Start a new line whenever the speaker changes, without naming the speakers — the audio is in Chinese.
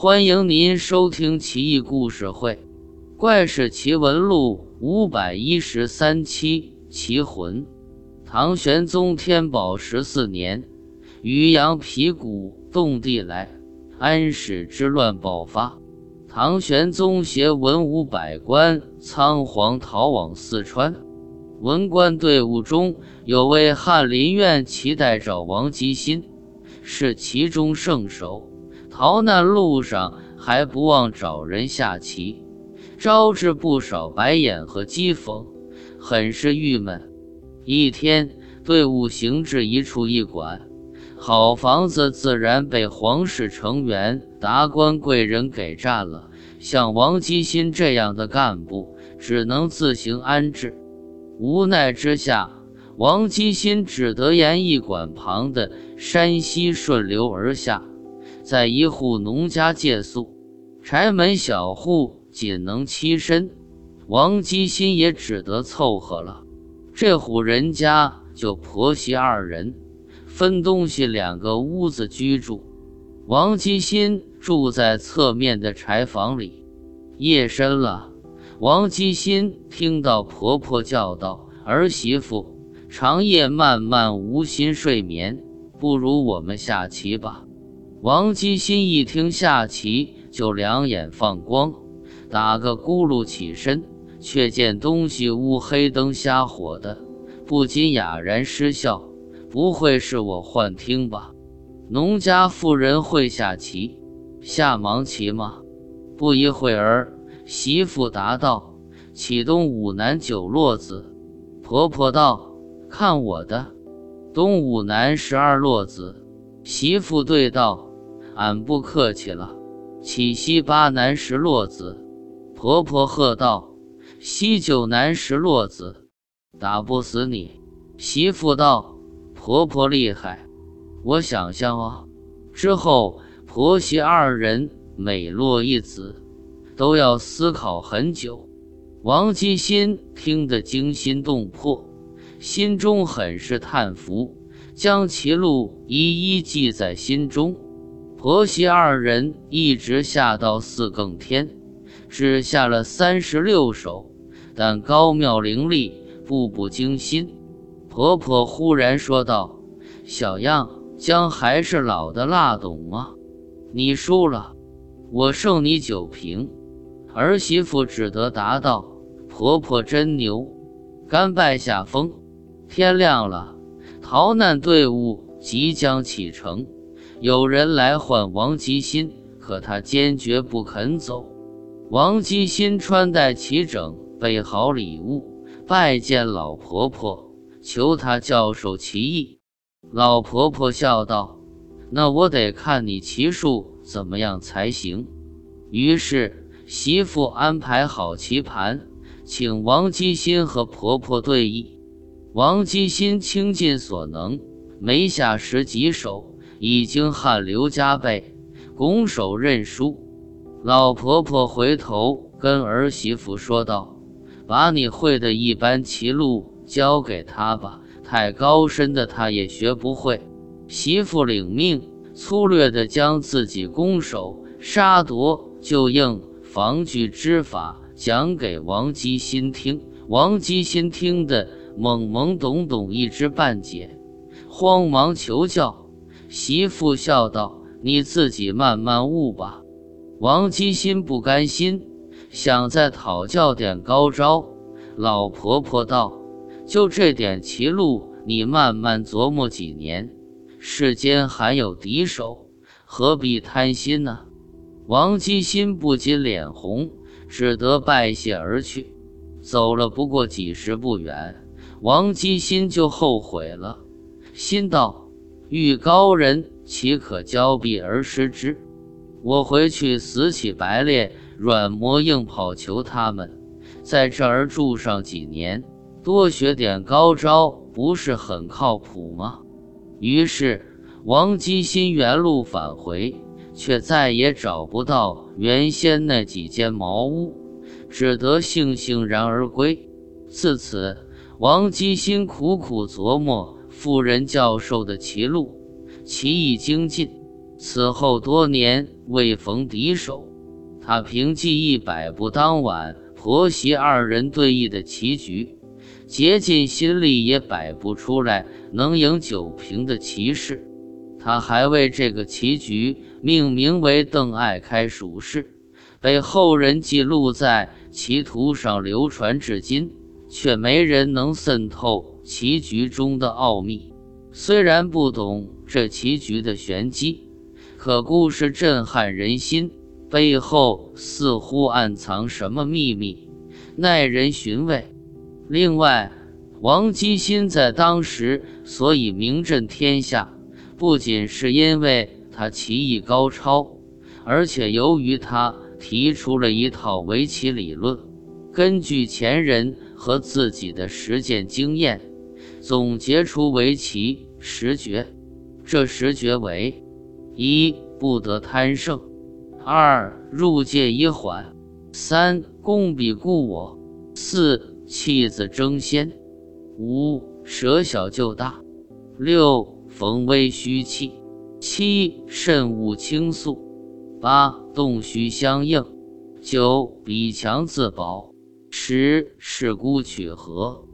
欢迎您收听《奇异故事会·怪事奇闻录》五百一十三期《奇魂》。唐玄宗天宝十四年，渔阳皮鼓动地来，安史之乱爆发。唐玄宗携文武百官仓皇逃往四川。文官队伍中有位翰林院骑代赵王吉新，是其中圣手。逃难路上还不忘找人下棋，招致不少白眼和讥讽，很是郁闷。一天，队伍行至一处驿馆，好房子自然被皇室成员、达官贵人给占了。像王基新这样的干部，只能自行安置。无奈之下，王基新只得沿驿馆旁的山溪顺流而下。在一户农家借宿，柴门小户仅能栖身，王基新也只得凑合了。这户人家就婆媳二人，分东西两个屋子居住。王基新住在侧面的柴房里。夜深了，王基新听到婆婆叫道：“儿媳妇，长夜漫漫无心睡眠，不如我们下棋吧。”王基新一听下棋，就两眼放光，打个咕噜起身，却见东西屋黑灯瞎火的，不禁哑然失笑：“不会是我幻听吧？农家妇人会下棋，下盲棋吗？”不一会儿，媳妇答道：“启东五南九落子。”婆婆道：“看我的，东五南十二落子。”媳妇对道。俺不客气了，起西八南石落子。婆婆喝道：“西九南石落子，打不死你。”媳妇道：“婆婆厉害，我想想啊。”之后婆媳二人每落一子，都要思考很久。王基新听得惊心动魄，心中很是叹服，将其路一一记在心中。婆媳二人一直下到四更天，只下了三十六手，但高妙伶俐，步步惊心。婆婆忽然说道：“小样，姜还是老的辣，懂吗？你输了，我胜你九瓶。”儿媳妇只得答道：“婆婆真牛，甘拜下风。”天亮了，逃难队伍即将启程。有人来唤王吉新，可他坚决不肯走。王吉新穿戴齐整，备好礼物，拜见老婆婆，求她教授棋艺。老婆婆笑道：“那我得看你棋术怎么样才行。”于是媳妇安排好棋盘，请王吉新和婆婆对弈。王吉新倾尽所能，没下十几手。已经汗流浃背，拱手认输。老婆婆回头跟儿媳妇说道：“把你会的一般棋路教给他吧，太高深的他也学不会。”媳妇领命，粗略地将自己攻守、杀夺、救应、防御之法讲给王基新听。王基新听得懵懵懂懂，一知半解，慌忙求教。媳妇笑道：“你自己慢慢悟吧。”王基心不甘心，想再讨教点高招。老婆婆道：“就这点棋路，你慢慢琢磨几年，世间还有敌手，何必贪心呢？”王基心不禁脸红，只得拜谢而去。走了不过几十步远，王基心就后悔了，心道。遇高人，岂可交臂而失之？我回去死乞白赖、软磨硬泡求他们，在这儿住上几年，多学点高招，不是很靠谱吗？于是王基新原路返回，却再也找不到原先那几间茅屋，只得悻悻然而归。自此，王基新苦苦琢磨。夫人教授的棋路，棋艺精进，此后多年未逢敌手，他凭记忆摆布当晚婆媳二人对弈的棋局，竭尽心力也摆不出来能赢九平的棋势。他还为这个棋局命名为“邓艾开蜀式”，被后人记录在棋图上，流传至今，却没人能渗透棋局中的奥秘。虽然不懂这棋局的玄机，可故事震撼人心，背后似乎暗藏什么秘密，耐人寻味。另外，王基新在当时所以名震天下。不仅是因为他棋艺高超，而且由于他提出了一套围棋理论，根据前人和自己的实践经验，总结出围棋十诀。这十诀为：一、不得贪胜；二、入界以缓；三、攻彼固我；四、弃子争先；五、舍小救大；六。逢危虚气，七慎勿倾诉，八动虚相应，九比强自保，十是孤取和。